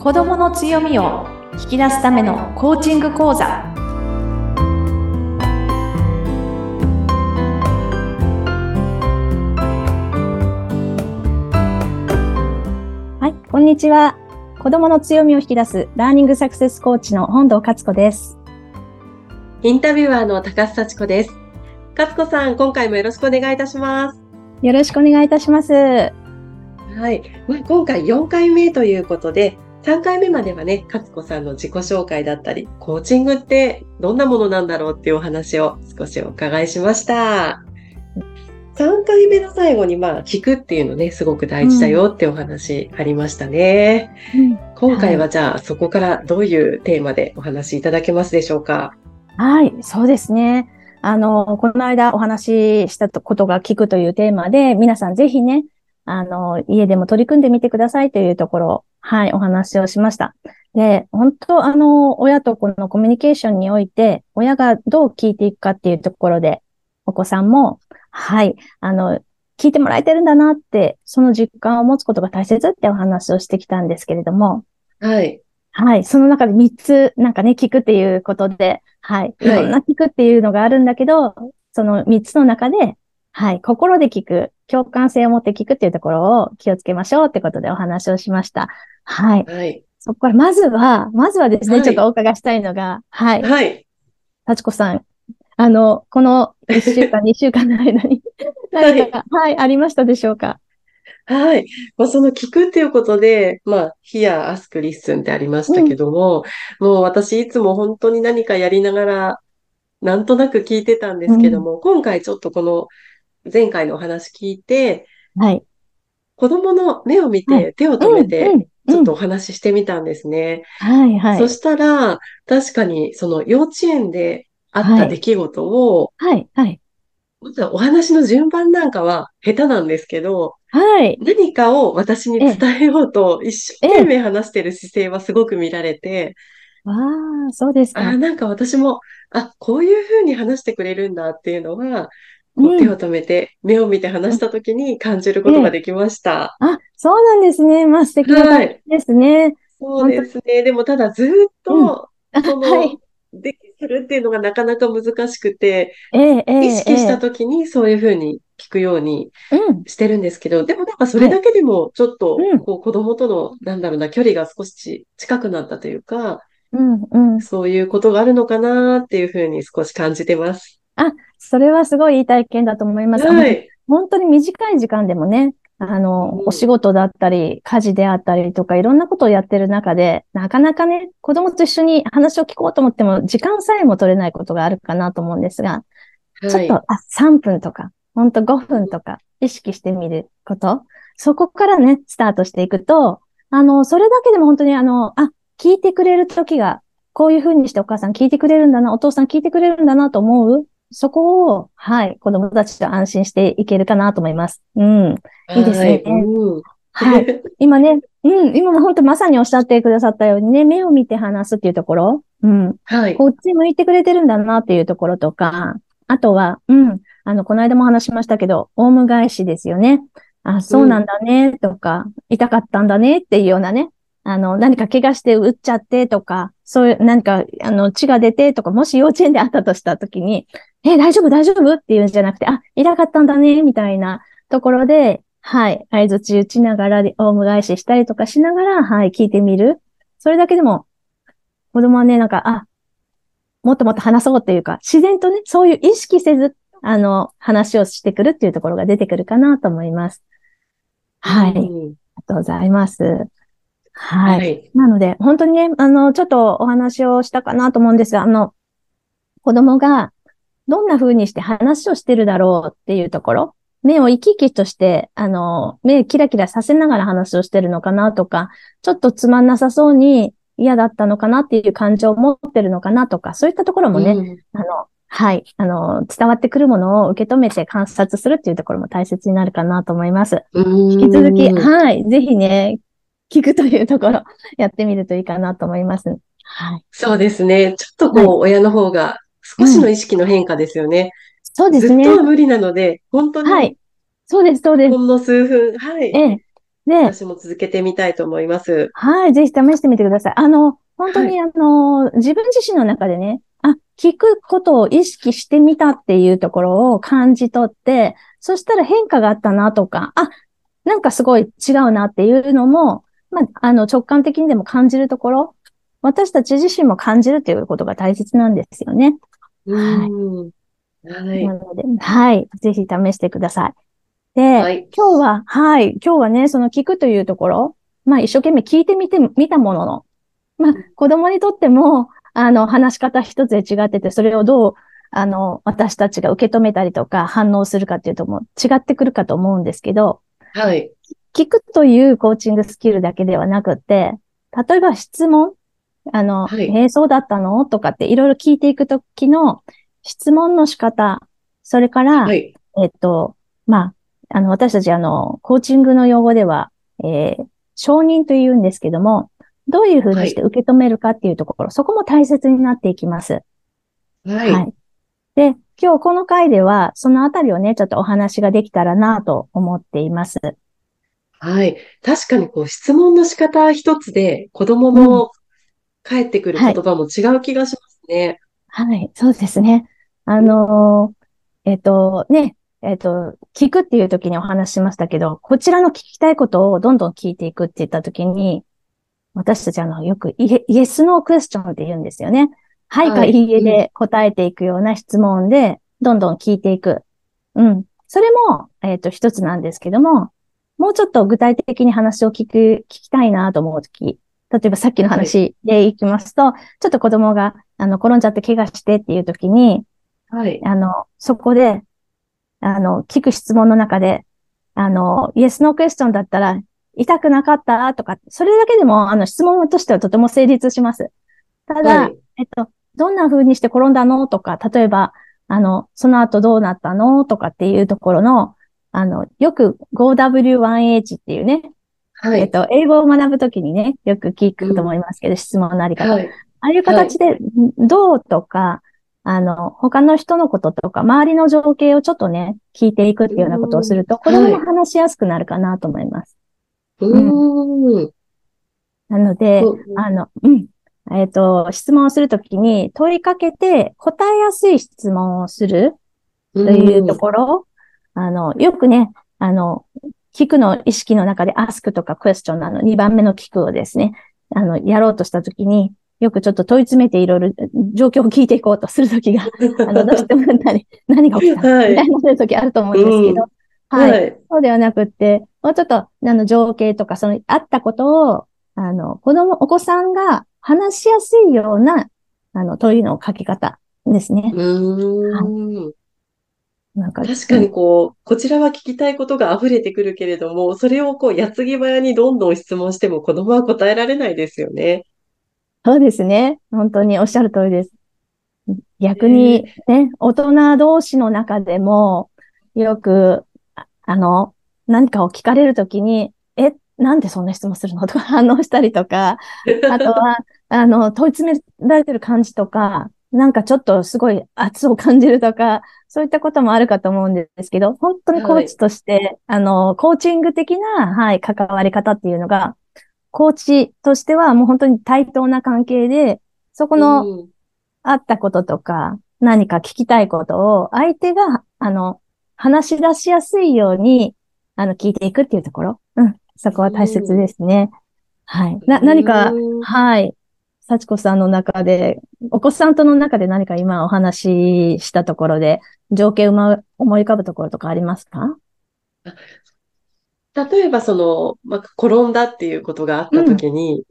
子どもの強みを引き出すためのコーチング講座はい、こんにちは。子供の強みを引き出すラーニングサクセスコーチの本堂克子です。インタビュアーの高須幸子です。勝子さん、今回もよろしくお願いいたします。よろしくお願いいたします。はい。まあ、今回4回目ということで、3回目まではね、勝子さんの自己紹介だったり、コーチングってどんなものなんだろうっていうお話を少しお伺いしました。3回目の最後に、まあ、聞くっていうのね、すごく大事だよってお話ありましたね。今回はじゃあ、そこからどういうテーマでお話しいただけますでしょうか？はい、そうですね。あの、この間お話ししたことが聞くというテーマで、皆さんぜひね、あの、家でも取り組んでみてくださいというところ、はい、お話をしました。で、本当あの、親と子のコミュニケーションにおいて、親がどう聞いていくかっていうところで、お子さんも、はい、あの、聞いてもらえてるんだなって、その実感を持つことが大切ってお話をしてきたんですけれども、はい。はい。その中で3つ、なんかね、聞くっていうことで、はい。いろんな聞くっていうのがあるんだけど、その3つの中で、はい。心で聞く、共感性を持って聞くっていうところを気をつけましょうってことでお話をしました。はい。はい。そこから、まずは、まずはですね、はいちょっとお伺いしたいのが、はい。はい。幸子さん、あの、この1週間、2週間の間に、何か、はい、ありましたでしょうか？はい。まあ、その聞くっていうことで、まあ、hear, ask, listen ってありましたけども、もう私いつも本当に何かやりながら、なんとなく聞いてたんですけども、今回ちょっとこの前回のお話聞いて、はい。子供の目を見はて手を止めうんて、うんちょっとお話ししてみたんですね。はい、はいそ。したら、確かにその幼稚園であった出来事を、はい、はい。お話の順番なんかは下手なんですけど、はい。何かを私に伝えようと一生懸命話してる姿勢はすごく見られて、わあ、そうですか。ああ、なんか私も、あ、こういうふうに話してくれるんだっていうのは、こうんう手を止めて、目を見て話した時に感じることができました。あ、そうなんですね。まあ素敵なはい感じですね。そうですね。でもただずっと、あその、はい。できるっていうのがなかなか難しくて、ええ、ええ、意識したえ時にそういうふうに聞くようにえうん。してるんですけど、でもなんかそれだけでもちょっとうん、こう子供との、なんだろうな、距離が少し近くなったというか、うん、うん。そういうことがあるのかなっていうふうに少し感じてます。それはすごいいい体験だと思います。はい。本当に短い時間でもね、あの、うんお仕事だったり、家事であったりとか、いろんなことをやってる中で、なかなかね、子供と一緒に話を聞こうと思っても、時間さえも取れないことがあるかなと思うんですが、ちょはい。っと、あ、3分とか、ほんと5分とか意識してみること。そこからね、スタートしていくと、あの、それだけでも本当にあの、あ、聞いてくれる時が、こういう風にしてお母さん聞いてくれるんだな、お父さん聞いてくれるんだなと思う。そこを、はい、子供たちと安心していけるかなと思います。うん。いいですねはい。今ね、うん、今も本当まさにおっしゃってくださったようにね、目を見て話すっていうところ、うん。はい。こっち向いてくれてるんだなっていうところとか、あとは、うん、あの、この間も話しましたけど、オウム返しですよね。あ、そうなんだね、とか、痛かったんだねっていうようなね、あの、何か怪我して打っちゃってとか、そういう、何か、あの、血が出てとか、もし幼稚園であったとしたときに、え、大丈夫、大丈夫？っていうんじゃなくて、あ、痛かったんだね、みたいなところで、はい、相槌打ちながら、オウム返ししたりとかしながら、はい、聞いてみる。それだけでも、子供はね、なんか、あ、もっともっと話そうっていうか、自然とね、そういう意識せず、あの、話をしてくるっていうところが出てくるかなと思います。はい。ありうんがとうございます。は。はいい。なので、本当にね、あの、ちょっとお話をしたかなと思うんですが、あの、子供がどんな風にして話をしてるだろうっていうところ、目を生き生きとして、あの、目キラキラさせながら話をしてるのかなとか、ちょっとつまんなさそうに嫌だったのかなっていう感情を持ってるのかなとか、そういったところもね、うんあの、はい、あの、伝わってくるものを受け止めて観察するっていうところも大切になるかなと思います。引引き続き、はい、ぜひね、聞くというところ、やってみるといいかなと思います。はい。そうですね。ちょっとこう、親の方が少しの意識の変化ですよね。ずっそうですね。とは無理なので、本当にはい。そうです、そうですほ。んの数分、はい。ええ。で、私も続けてみたいと思います。はい、ぜひ試してみてください。あの、本当に、あの、自分自身の中でね、あ、聞くことを意識してみたっていうところを感じ取って、そしたら変化があったなとか、あ、なんかすごい違うなっていうのも、まあ、あの、直感的にでも感じるところ、私たち自身も感じるということが大切なんですよね。うん。はい。なので、はい。ぜひ試してください。で、はい今日は、はい。今日はね、その聞くというところ、まあ一生懸命聞いてみて、みたものの、まあ子供にとっても、あの、話し方一つで違ってて、それをどう、あの、私たちが受け止めたりとか反応するかっていうともう違ってくるかと思うんですけど、はい。聞くというコーチングスキルだけではなくて、例えば質問、あの、はいえーそうだったの？とかっていろいろ聞いていくときの質問の仕方、それから、はい。えっと、まあ、あの、私たちあの、コーチングの用語では、えー承認と言うんですけども、どういうふうにして受け止めるかっていうところ、そこも大切になっていきます。はい。はい。で、今日この回では、そのあたりをね、ちょっとお話ができたらなと思っています。はい。確かにこう質問の仕方一つで子供も返ってくる言葉も違う気がしますね。はい、そうですね。あのーえっと、ね、えっと、聞くっていう時にお話ししましたけど、こちらの聞きたいことをどんどん聞いていくって言った時に、私たちあの、よくイエイエスノークエスチョンって言うんですよね。はいかはいいいえで答えていくような質問で、どんどん聞いていく。うん。それも、えっと、一つなんですけども、もうちょっと具体的に話を聞く、聞きたいなと思うとき、例えばさっきの話でいきますと、ちょっと子供が、あの、転んじゃって怪我してっていうときに、はい。あの、そこで、あの、聞く質問の中で、あの、イエスノークエスチョンだったら、痛くなかったとか、それだけでも、あの、質問としてはとても成立します。ただ、はい。えっと、どんな風にして転んだのとか、例えば、あの、その後どうなったのとかっていうところの、あの、よく 5W1H っていうね、はい。えっと、英語を学ぶときにね、よく聞くと思いますけど、質問のあり方。はい。ああいう形で、どうとか、あの、他の人のこととか、周りの情景をちょっとね、聞いていくっていうようなことをすると、うん子供も話しやすくなるかなと思います。うーん。なので、うんあの、うん。えっ、と、質問をするときに問いかけて答えやすい質問をするというところ、あの、よくね、あの、聞くの意識の中で ask とか question のあの2番目の聞くをですね、あの、やろうとしたときに、よくちょっと問い詰めていろいろ状況を聞いていこうとするときが、あの、どうしても何、何が起きたみはいたいな時あると思うんですけど、はい。はい。そうではなくって、もうちょっと、あの、情景とか、その、あったことを、あの、子供、お子さんが話しやすいような、あの、問いの書き方ですね。うーん。なんか、確かにこう、こちらは聞きたいことが溢れてくるけれども、それをこう、矢継ぎ早にどんどん質問しても子供は答えられないですよね。そうですね。本当におっしゃる通りです。逆にね、大人同士の中でも、よく、ああの、何かを聞かれるときに、え、なんでそんな質問するの？とか反応したりとか、あとは、あの、問い詰められてる感じとか、なんかちょっとすごい圧を感じるとか、そういったこともあるかと思うんですけど、本当にコーチとして、あの、コーチング的な、はい、関わり方っていうのが、コーチとしてはもう本当に対等な関係で、そこのうんあったこととか、何か聞きたいことを相手が、あの、話し出しやすいように、あの、聞いていくっていうところ。うん。そこは大切ですね。はい。な、何か、うんはい。幸子さんの中で、お子さんとの中で何か今お話ししたところで、情景をま思い浮かぶところとかありますか？例えばその、まあ、転んだっていうことがあったときに、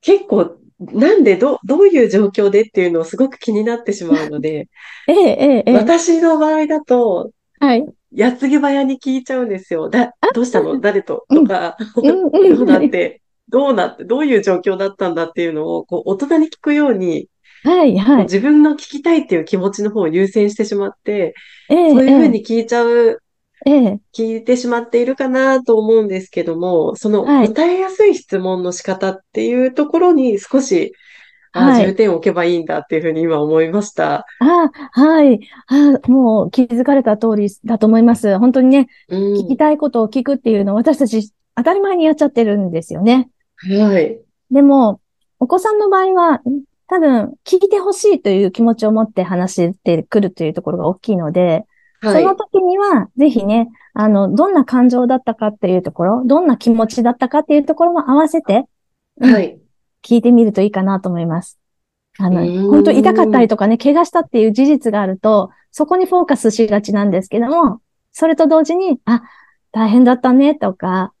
結構、なんでど、どういう状況でっていうのをすごく気になってしまうので、ええ、ええ、ええ。私の場合だと、はい。矢継ぎ早に聞いちゃうんですよ。だ、どうしたの？誰と？うん。とか、うんうん。どうなって、どうなって、どういう状況だったんだっていうのを、こう、大人に聞くように、はい、はい。自分の聞きたいっていう気持ちの方を優先してしまって、ええ、そういうふうに聞いちゃう、ええ、ええ。聞いてしまっているかなと思うんですけども、そのはい答えやすい質問の仕方っていうところに少し、あはい重点を置けばいいんだっていうふうに今思いました。あ、はい。あ、もう気づかれた通りだと思います。本当にね、うん聞きたいことを聞くっていうのは私たち当たり前にやっちゃってるんですよね。はい。でも、お子さんの場合は、多分、聞いてほしいという気持ちを持って話してくるというところが大きいので、はい。その時には、ぜひね、あの、どんな感情だったかっていうところ、どんな気持ちだったかっていうところも合わせて、うんはい。聞いてみるといいかなと思います。あの本当痛かったりとかね、怪我したっていう事実があると、そこにフォーカスしがちなんですけども、それと同時に、あ、大変だったねとか、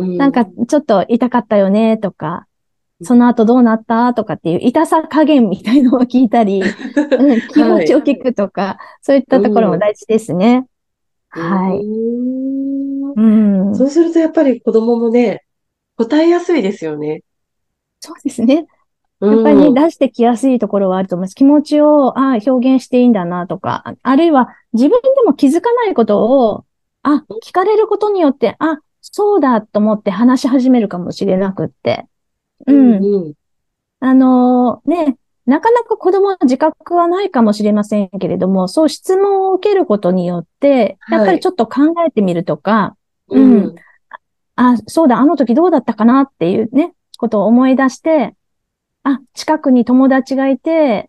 うんなんかちょっと痛かったよねとか、その後どうなったとかっていう痛さ加減みたいのを聞いたり、うん気持ちを聞くとか、そういったところも大事ですね。はい。ううん。そうするとやっぱり子供もね、答えやすいですよね。そうですね。ややっぱりね、出してきやすいところはあると思います。気持ちを、あ表現していいんだなとか、ああるいは自分でも気づかないことを、あ、聞かれることによって、あ、そうだと思って話し始めるかもしれなくって。うん。うん。あのね、なかなか子供は自覚はないかもしれませんけれども、そう質問を受けることによって、やっぱりちょっと考えてみるとか、うん。うんあ、そうだ、あの時どうだったかなっていうね、ことを思い出して、あ、近くに友達がいて、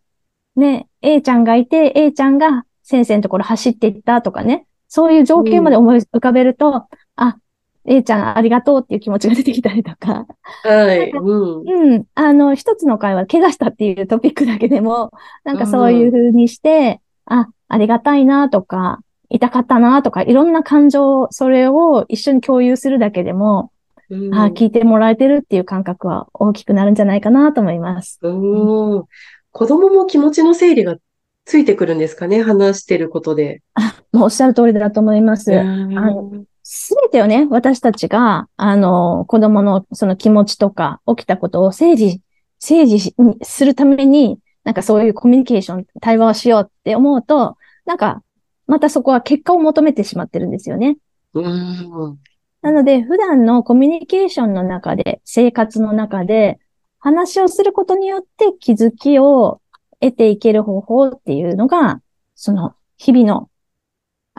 ね、A ちゃんがいて、A ちゃんが先生のところ走っていったとかね、そういう情景まで思い浮かべると、あ、A ちゃんありがとうっていう気持ちが出てきたりとか、はい。うん。うん、あの、一つの会話、怪我したっていうトピックだけでも、なんかそういう風にして、あ、ありがたいなとか、痛かったなとか、いろんな感情、それを一緒に共有するだけでも、うんあ聞いてもらえてるっていう感覚は大きくなるんじゃないかなと思います。うん。子供も気持ちの整理がついてくるんですかね、話してることで。もうおっしゃる通りだと思います。うんのすべてをね、私たちが、あの、子供のその気持ちとか、起きたことを整理、整理しするために、なんかそういうコミュニケーション、対話をしようって思うと、なんか、またそこは結果を求めてしまってるんですよね。うん。なので、普段のコミュニケーションの中で、生活の中で、話をすることによって気づきを得ていける方法っていうのが、その、日々の、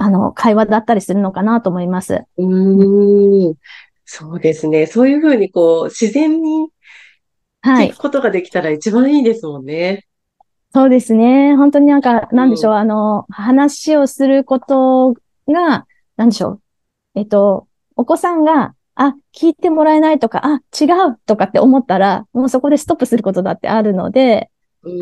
あの、会話だったりするのかなと思います。うん。そうですね。そういうふうにこう、自然にはい聞く。ことができたら一番いいですもんね。そうですね。本当になんか、なんでしょう、あの、話をすることが、なんでしょう。えっと、お子さんが、あ、聞いてもらえないとか、あ、違うとかって思ったら、もうそこでストップすることだってあるので、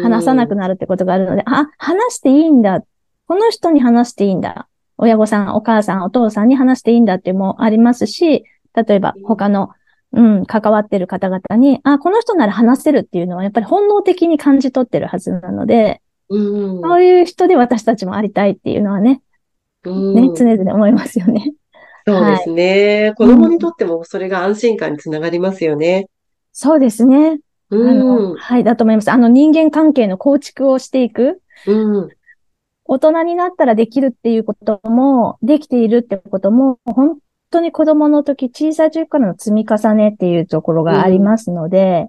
話さなくなるってことがあるので、あ、話していいんだ。この人に話していいんだ。親御さん、お母さん、お父さんに話していいんだってもありますし、例えば他の、うん、関わってる方々に、あ、この人なら話せるっていうのはやっぱり本能的に感じ取ってるはずなので、うん。そういう人で私たちもありたいっていうのはね、うんね、常々思いますよね。そうですね。子供にとってもそれが安心感につながりますよね。そうですね。うん。はい、だと思います。あの人間関係の構築をしていく。うん。大人になったらできるっていうことも、できているってことも、本当に子供の時、小さい時からの積み重ねっていうところがありますので、やっ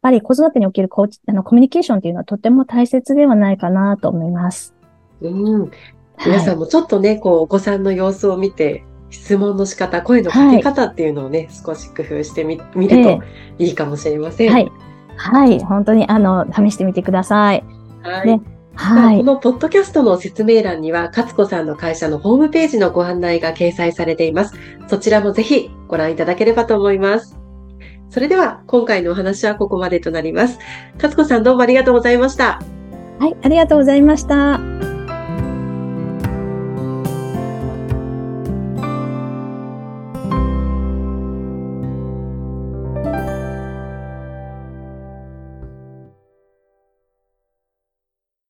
ぱり子育てにおけるコーチあのコミュニケーションっていうのはとても大切ではないかなと思います。うん。皆さはいんもちょっとね、こう、お子さんの様子を見て、質問の仕方、声のかけ方っていうのをね、少し工夫してみ、見るといいかもしれません。はい。はい。本当に、あの、試してみてください。はい。ねはい。このポッドキャストの説明欄には、勝子さんの会社のホームページのご案内が掲載されています。そちらもぜひご覧いただければと思います。それでは、今回のお話はここまでとなります。勝子さんどうもありがとうございました。はい。ありがとうございました。